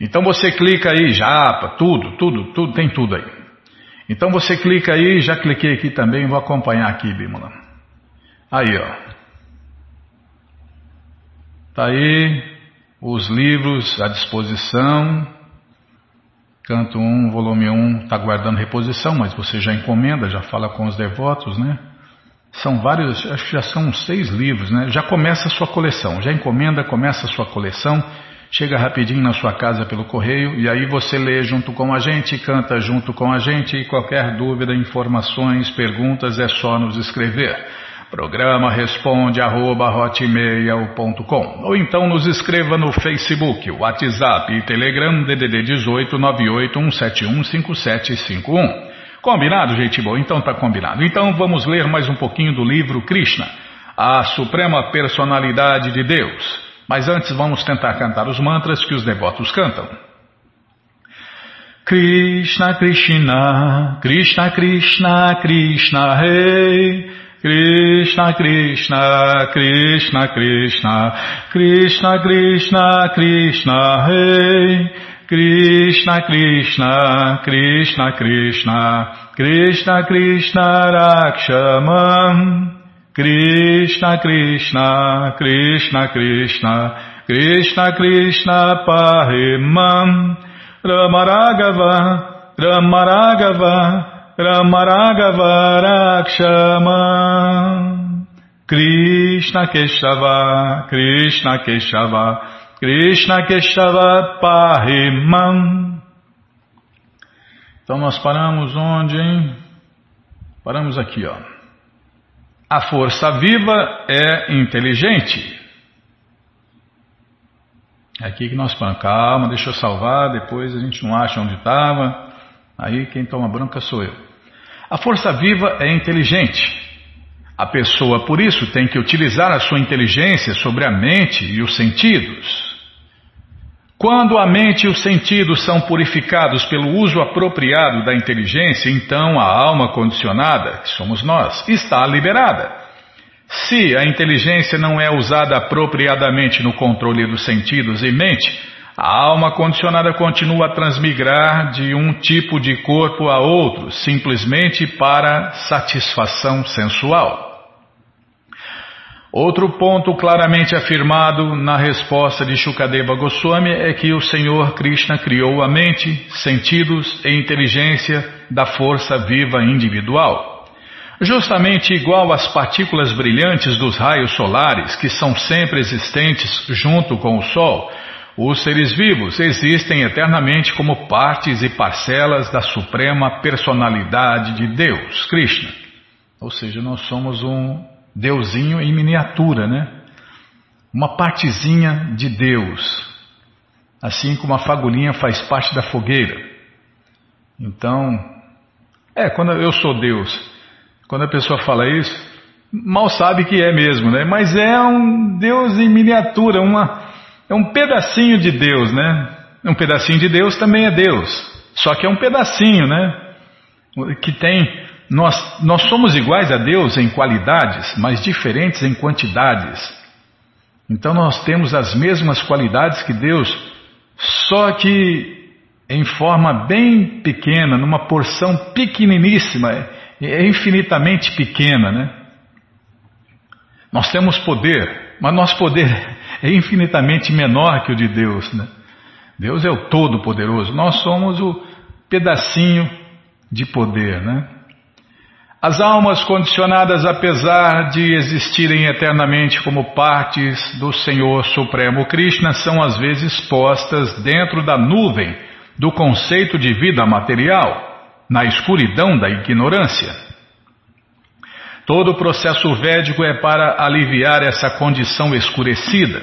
Então você clica aí, japa, tudo, tudo, tudo, tem tudo aí. Então você clica aí, já cliquei aqui também, vou acompanhar aqui, Bímola. Aí, ó. Tá aí os livros à disposição. Canto 1, volume 1, está guardando reposição, mas você já encomenda, já fala com os devotos, né? São vários, acho que já são seis livros, né? Já começa a sua coleção, já encomenda, começa a sua coleção, chega rapidinho na sua casa pelo correio e aí você lê junto com a gente, canta junto com a gente e qualquer dúvida, informações, perguntas é só nos escrever. Programa responde arroba, ou então nos escreva no Facebook, WhatsApp e Telegram DDD 18 98 171 5751. Combinado, gente boa? Então tá combinado. Então vamos ler mais um pouquinho do livro Krishna, a Suprema Personalidade de Deus. Mas antes vamos tentar cantar os mantras que os devotos cantam. Krishna Krishna, Krishna Krishna, Krishna Rei. Krishna Krishna, Krishna Krishna, Krishna Krishna, Krishna Rei. Krishna Krishna Krishna Krishna Krishna Krishna Krishna Krishna Krishna Krishna Krishna Krishna Pahimam Ramaragava Ramaragava Ramaragava Rakshamam Krishna Keshava Krishna Keshava Krishna Keshava Pahimam. Então nós paramos onde, hein? Paramos aqui, ó. A força viva é inteligente. É aqui que nós paramos. Calma, deixa eu salvar, depois a gente não acha onde estava. Aí quem toma bronca sou eu. A força viva é inteligente. A pessoa, por isso, tem que utilizar a sua inteligência sobre a mente e os sentidos. Quando a mente e os sentidos são purificados pelo uso apropriado da inteligência, então a alma condicionada, que somos nós, está liberada. Se a inteligência não é usada apropriadamente no controle dos sentidos e mente, a alma condicionada continua a transmigrar de um tipo de corpo a outro, simplesmente para satisfação sensual. Outro ponto claramente afirmado na resposta de Shukadeva Goswami é que o Senhor Krishna criou a mente, sentidos e inteligência da força viva individual. Justamente igual às partículas brilhantes dos raios solares, que são sempre existentes junto com o Sol, os seres vivos existem eternamente como partes e parcelas da suprema personalidade de Deus, Krishna. Ou seja, nós somos um Deusinho em miniatura, né? Uma partezinha de Deus. Assim como a fagulhinha faz parte da fogueira. Então, é, quando eu sou Deus, quando a pessoa fala isso, mal sabe que é mesmo, né? Mas é um Deus em miniatura, uma, é um pedacinho de Deus, né? Um pedacinho de Deus também é Deus. Só que é um pedacinho, né? Que tem nós, nós somos iguais a Deus em qualidades, mas diferentes em quantidades. Então nós temos as mesmas qualidades que Deus, só que em forma bem pequena, numa porção pequeniníssima, é infinitamente pequena, né? Nós temos poder, mas nosso poder é infinitamente menor que o de Deus, né? Deus é o Todo-Poderoso, nós somos o pedacinho de poder, né? As almas condicionadas, apesar de existirem eternamente como partes do Senhor Supremo Krishna, são às vezes postas dentro da nuvem do conceito de vida material, na escuridão da ignorância. Todo o processo védico é para aliviar essa condição escurecida.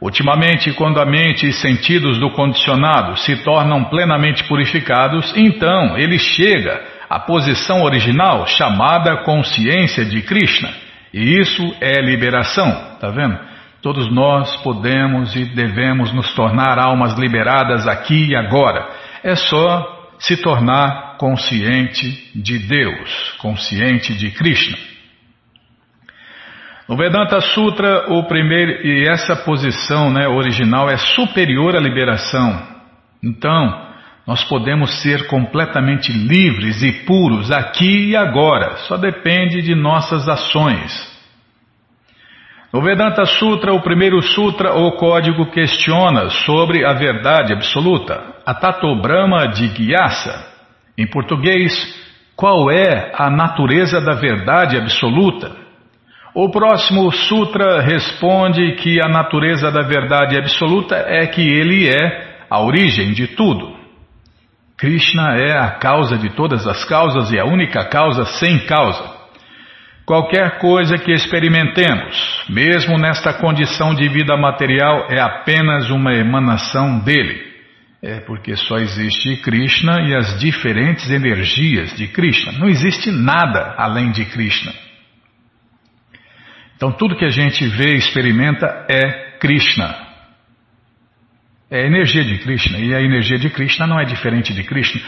Ultimamente, quando a mente e sentidos do condicionado se tornam plenamente purificados, então ele chega a posição original chamada consciência de Krishna. E isso é liberação, tá vendo? Todos nós podemos e devemos nos tornar almas liberadas aqui e agora. É só se tornar consciente de Deus, consciente de Krishna. No Vedanta Sutra, o primeiro e essa posição, né, original é superior à liberação. Então, nós podemos ser completamente livres e puros aqui e agora, só depende de nossas ações. No Vedanta Sutra, o primeiro sutra ou código questiona sobre a verdade absoluta, a Tato Brahma de Gyasa. Em português, qual é a natureza da verdade absoluta? O próximo sutra responde que a natureza da verdade absoluta é que ele é a origem de tudo. Krishna é a causa de todas as causas e a única causa sem causa. Qualquer coisa que experimentemos, mesmo nesta condição de vida material, é apenas uma emanação dele. É porque só existe Krishna e as diferentes energias de Krishna. Não existe nada além de Krishna. Então tudo que a gente vê e experimenta é Krishna é a energia de Krishna, e a energia de Krishna não é diferente de Krishna.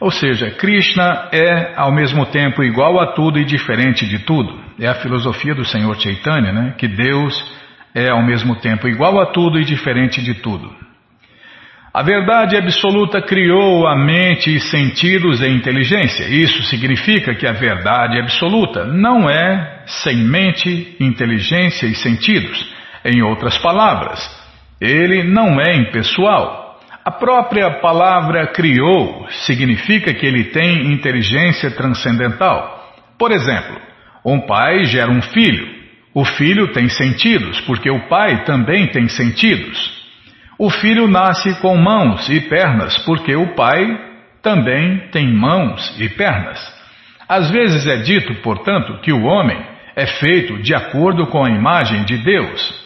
Ou seja, Krishna é ao mesmo tempo igual a tudo e diferente de tudo. É a filosofia do Senhor Chaitanya, né? que Deus é ao mesmo tempo igual a tudo e diferente de tudo. A verdade absoluta criou a mente e sentidos e inteligência. Isso significa que a verdade absoluta não é sem mente, inteligência e sentidos. Em outras palavras, ele não é impessoal. A própria palavra criou significa que ele tem inteligência transcendental. Por exemplo, um pai gera um filho. O filho tem sentidos, porque o pai também tem sentidos. O filho nasce com mãos e pernas, porque o pai também tem mãos e pernas. Às vezes é dito, portanto, que o homem é feito de acordo com a imagem de Deus.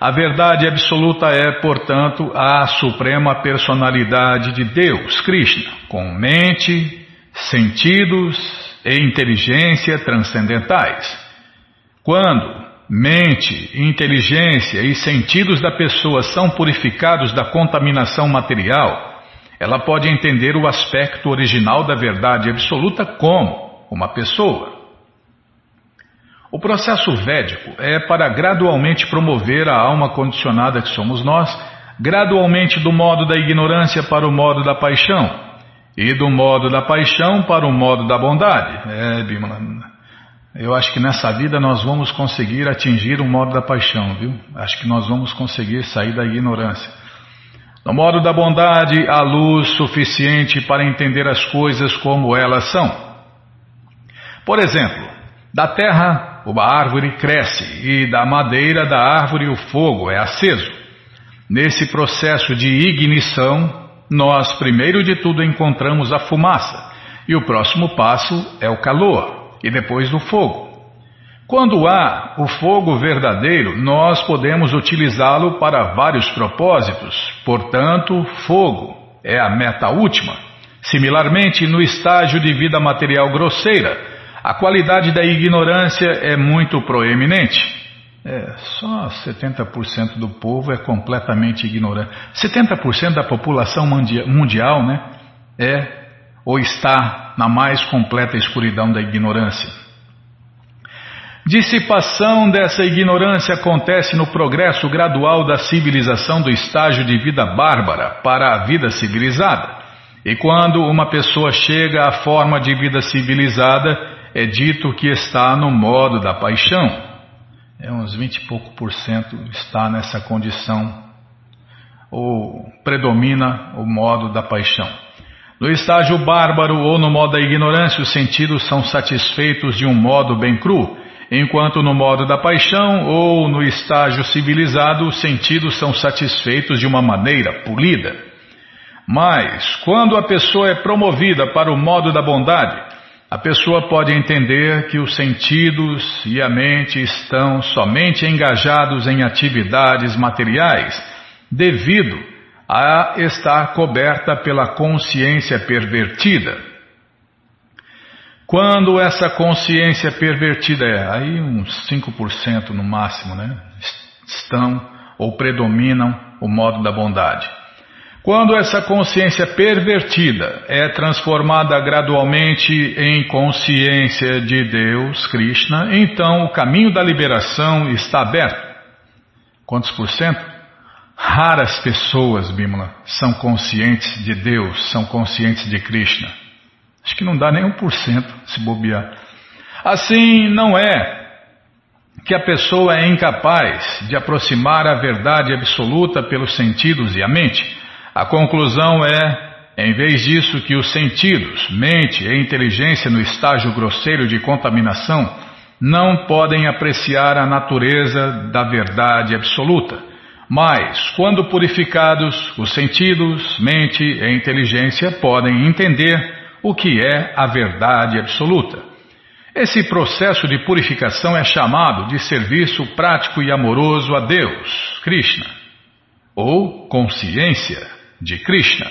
A verdade absoluta é, portanto, a suprema personalidade de Deus, Krishna, com mente, sentidos e inteligência transcendentais. Quando mente, inteligência e sentidos da pessoa são purificados da contaminação material, ela pode entender o aspecto original da verdade absoluta como uma pessoa. O processo védico é para gradualmente promover a alma condicionada que somos nós, gradualmente do modo da ignorância para o modo da paixão, e do modo da paixão para o modo da bondade. É, Bimala, eu acho que nessa vida nós vamos conseguir atingir o modo da paixão, viu? Acho que nós vamos conseguir sair da ignorância. No modo da bondade, há luz suficiente para entender as coisas como elas são. Por exemplo, da terra uma árvore cresce e da madeira da árvore o fogo é aceso. Nesse processo de ignição, nós primeiro de tudo encontramos a fumaça e o próximo passo é o calor e depois o fogo. Quando há o fogo verdadeiro, nós podemos utilizá-lo para vários propósitos, portanto, fogo é a meta última. Similarmente, no estágio de vida material grosseira, a qualidade da ignorância é muito proeminente. É, só 70% do povo é completamente ignorante. 70% da população mundial né, é ou está na mais completa escuridão da ignorância. Dissipação dessa ignorância acontece no progresso gradual da civilização do estágio de vida bárbara para a vida civilizada. E quando uma pessoa chega à forma de vida civilizada, é dito que está no modo da paixão. É uns 20 e pouco por cento está nessa condição, ou predomina o modo da paixão. No estágio bárbaro ou no modo da ignorância, os sentidos são satisfeitos de um modo bem cru, enquanto no modo da paixão ou no estágio civilizado, os sentidos são satisfeitos de uma maneira polida. Mas, quando a pessoa é promovida para o modo da bondade, a pessoa pode entender que os sentidos e a mente estão somente engajados em atividades materiais, devido a estar coberta pela consciência pervertida. Quando essa consciência pervertida é, aí uns 5% no máximo, né? Estão ou predominam o modo da bondade. Quando essa consciência pervertida é transformada gradualmente em consciência de Deus, Krishna, então o caminho da liberação está aberto. Quantos por cento? Raras pessoas, Bimala, são conscientes de Deus, são conscientes de Krishna. Acho que não dá nem um por cento se bobear. Assim, não é que a pessoa é incapaz de aproximar a verdade absoluta pelos sentidos e a mente. A conclusão é, em vez disso, que os sentidos, mente e inteligência no estágio grosseiro de contaminação não podem apreciar a natureza da verdade absoluta. Mas, quando purificados, os sentidos, mente e inteligência podem entender o que é a verdade absoluta. Esse processo de purificação é chamado de serviço prático e amoroso a Deus, Krishna, ou consciência de Krishna.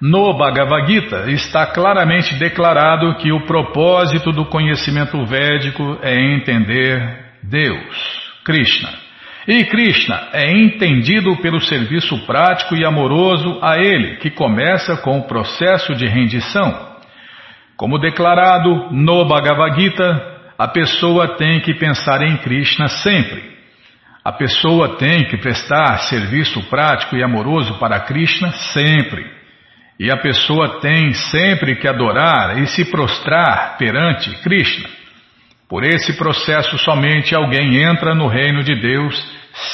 No Bhagavad Gita está claramente declarado que o propósito do conhecimento védico é entender Deus, Krishna. E Krishna é entendido pelo serviço prático e amoroso a Ele, que começa com o processo de rendição. Como declarado no Bhagavad Gita, a pessoa tem que pensar em Krishna sempre. A pessoa tem que prestar serviço prático e amoroso para Krishna sempre. E a pessoa tem sempre que adorar e se prostrar perante Krishna. Por esse processo somente alguém entra no reino de Deus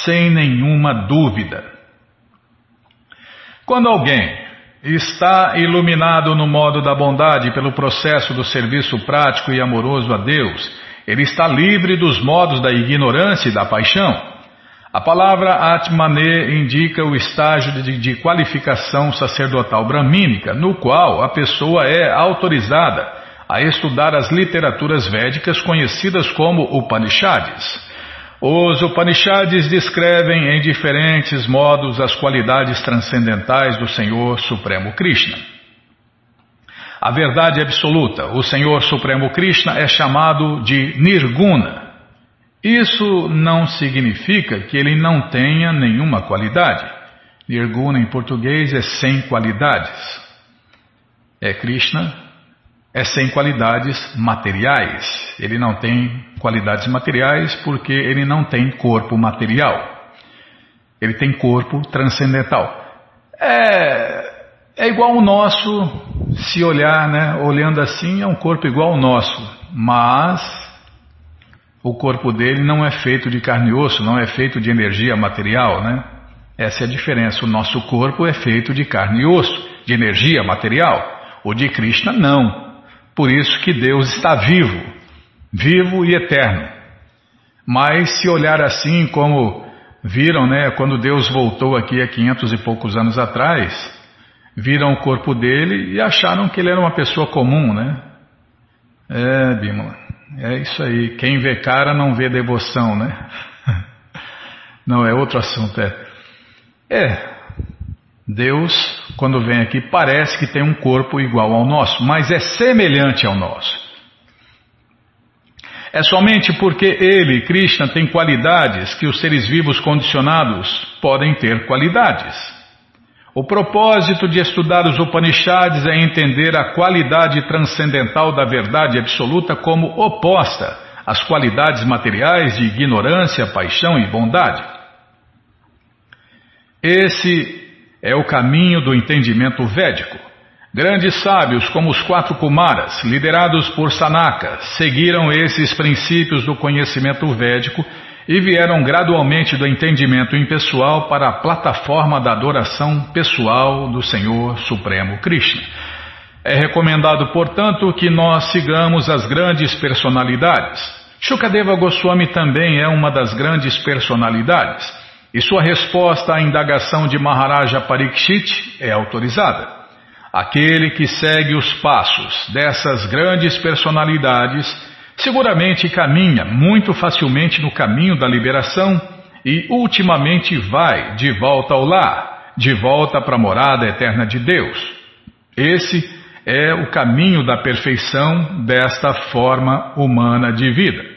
sem nenhuma dúvida. Quando alguém está iluminado no modo da bondade pelo processo do serviço prático e amoroso a Deus, ele está livre dos modos da ignorância e da paixão. A palavra Atmane indica o estágio de, de qualificação sacerdotal bramínica, no qual a pessoa é autorizada a estudar as literaturas védicas conhecidas como Upanishads. Os Upanishads descrevem em diferentes modos as qualidades transcendentais do Senhor Supremo Krishna. A verdade absoluta, o Senhor Supremo Krishna é chamado de Nirguna. Isso não significa que ele não tenha nenhuma qualidade. Nirguna em português é sem qualidades. É Krishna, é sem qualidades materiais. Ele não tem qualidades materiais porque ele não tem corpo material. Ele tem corpo transcendental. É, é igual ao nosso, se olhar, né? Olhando assim, é um corpo igual ao nosso, mas o corpo dele não é feito de carne e osso, não é feito de energia material, né? Essa é a diferença. O nosso corpo é feito de carne e osso, de energia material. O de Krishna não. Por isso que Deus está vivo, vivo e eterno. Mas se olhar assim como viram, né, quando Deus voltou aqui há 500 e poucos anos atrás, viram o corpo dele e acharam que ele era uma pessoa comum, né? É, Bímola. É isso aí. Quem vê cara não vê devoção, né? Não, é outro assunto. É. é. Deus, quando vem aqui, parece que tem um corpo igual ao nosso, mas é semelhante ao nosso. É somente porque ele, Krishna, tem qualidades que os seres vivos condicionados podem ter qualidades. O propósito de estudar os Upanishads é entender a qualidade transcendental da verdade absoluta como oposta às qualidades materiais de ignorância, paixão e bondade. Esse é o caminho do entendimento védico. Grandes sábios como os quatro Kumaras, liderados por Sanaka, seguiram esses princípios do conhecimento védico e vieram gradualmente do entendimento impessoal para a plataforma da adoração pessoal do Senhor Supremo Krishna. É recomendado, portanto, que nós sigamos as grandes personalidades. Shukadeva Goswami também é uma das grandes personalidades, e sua resposta à indagação de Maharaja Parikshit é autorizada. Aquele que segue os passos dessas grandes personalidades seguramente caminha muito facilmente no caminho da liberação e ultimamente vai de volta ao lar, de volta para a morada eterna de Deus. Esse é o caminho da perfeição desta forma humana de vida.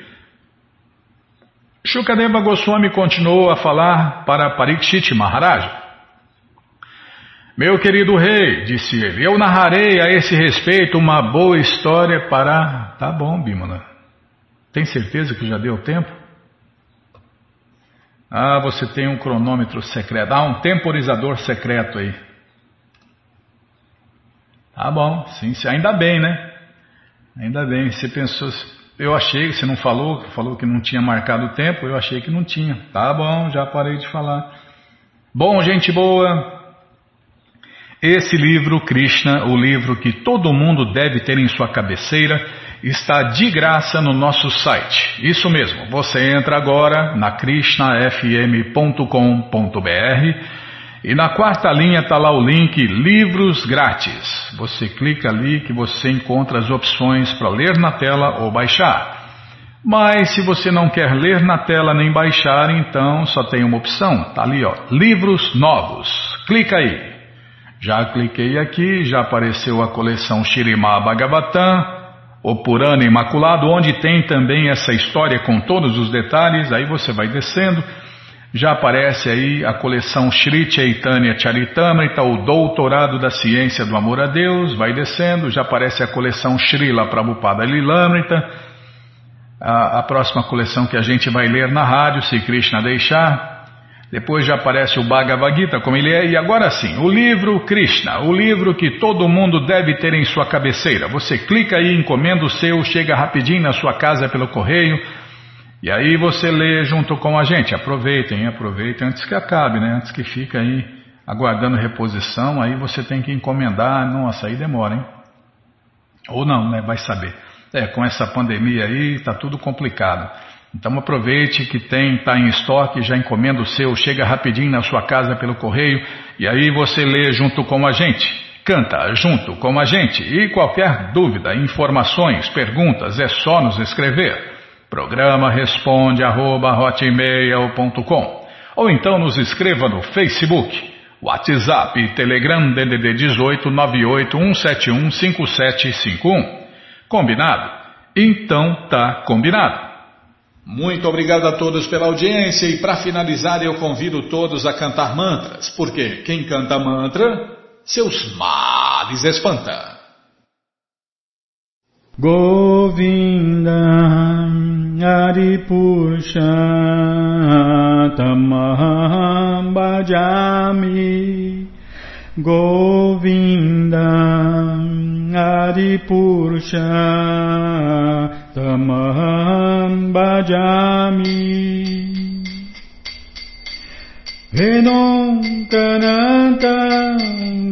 Shukadeva Goswami continuou a falar para Parikshit Maharaja. Meu querido rei, disse ele, eu narrarei a esse respeito uma boa história para. Tá bom, Bimala. Tem certeza que já deu tempo? Ah, você tem um cronômetro secreto. Ah, um temporizador secreto aí. Tá bom, sim, ainda bem, né? Ainda bem. Você pensou. Eu achei, você não falou, falou que não tinha marcado o tempo, eu achei que não tinha. Tá bom, já parei de falar. Bom, gente boa, esse livro, Krishna, o livro que todo mundo deve ter em sua cabeceira, está de graça no nosso site. Isso mesmo, você entra agora na krishnafm.com.br e na quarta linha está lá o link Livros Grátis. Você clica ali que você encontra as opções para ler na tela ou baixar. Mas se você não quer ler na tela nem baixar, então só tem uma opção, está ali ó, Livros Novos. Clica aí. Já cliquei aqui, já apareceu a coleção Shirimá Bhagavatam, o Purana Imaculado, onde tem também essa história com todos os detalhes. Aí você vai descendo, já aparece aí a coleção Sri Chaitanya Charitamrita, o Doutorado da Ciência do Amor a Deus. Vai descendo, já aparece a coleção Srila Prabhupada Lilamrita. A, a próxima coleção que a gente vai ler na rádio, se Krishna deixar. Depois já aparece o Bhagavad Gita, como ele é, e agora sim, o livro Krishna, o livro que todo mundo deve ter em sua cabeceira. Você clica aí, encomenda o seu, chega rapidinho na sua casa pelo correio, e aí você lê junto com a gente. Aproveitem, aproveitem antes que acabe, né? Antes que fique aí aguardando reposição, aí você tem que encomendar. Nossa, aí demora, hein? Ou não, né? Vai saber. É, com essa pandemia aí, está tudo complicado. Então aproveite que tem, está em estoque, já encomenda o seu, chega rapidinho na sua casa pelo correio e aí você lê junto com a gente. Canta junto com a gente e qualquer dúvida, informações, perguntas é só nos escrever. Programa responde arroba, ou então nos escreva no Facebook, WhatsApp e Telegram DDD 18 981715751. Combinado? Então tá combinado. Muito obrigado a todos pela audiência e para finalizar eu convido todos a cantar mantras, porque quem canta mantra, seus males espanta. Govinda Aripurusha Tamaham Bhajami Govinda Aripurusha tamaham bhajami Venom kananta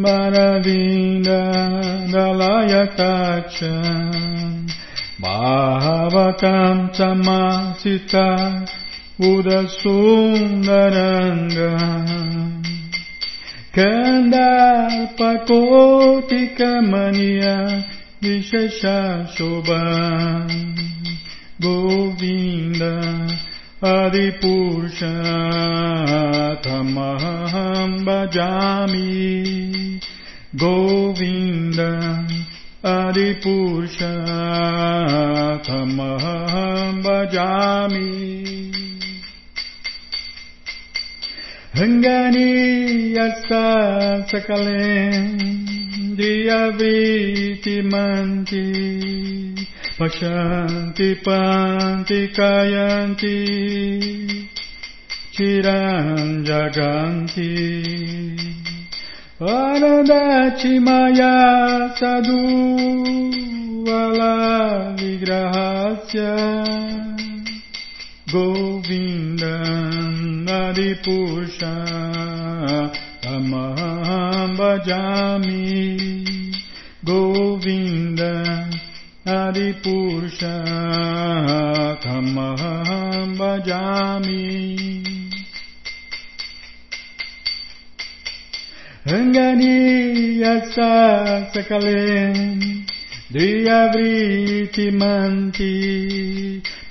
maravinda dalayatacha Bhavakam samasita udasundaranga Kandarpakotikamaniya Vishesha Shobha Govinda Hari Purushottamaham Bhajami Govinda Hari Purushottamaham Bhajami Hangani Yasa dia Diyaviti Manti Pakshanti Panti Kayanti Chiram Jaganti. Anandati Maya Sadhu Vala Vigrahasya. Govindam Adipusha Amaham Govindam हरिपुरुषमहं भजामि रङ्गनीयस सकले द्वियवृतिमन्ति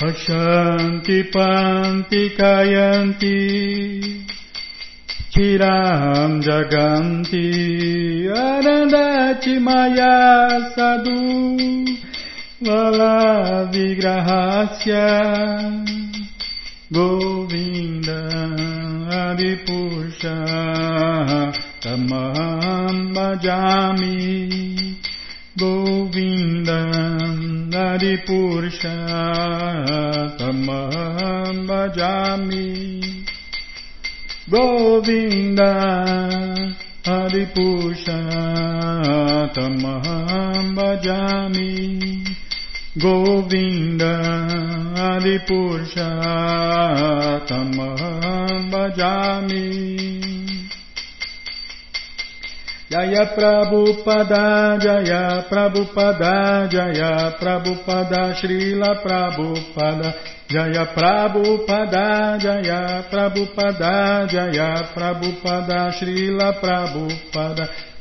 पश्यन्ति पान्ति कयन्ति चिरां जगन्ति अनदचि मया सदु Vala Vigrahasya Govinda Adipusha Tamaham Bhajami Govinda Adipusha Tamaham Bhajami Govinda Adipusha Tamaham Bhajami Govinda ali Purja tamam bajami Jaya Prabhupada Jaya Prabhupada Jaya Prabhupada Srila Prabhupada Jaya Prabhupada Jaya Prabhupada Jaya Prabhupada Srila Prabhupada Jaya,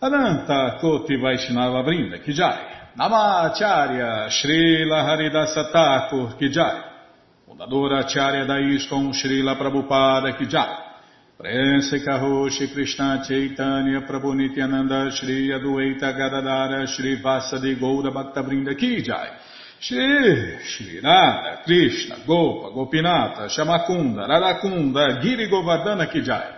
Ananta Koti Vaishnava Brinda Ki Jai. Namacharya Srila Haridasa Thakur Kijai, fundadora Acharya da Srila Prabhupada Kijai, Prense Karoshi Krishna Chaitanya Prabhu Nityananda Shri Adueita Gadadara Shri Vasadi Goura Bhaktavrinda Kijai, Shri Shri Nada Krishna Gopa Gopinata Shamakunda Radakunda Giri Govardhana Kijai,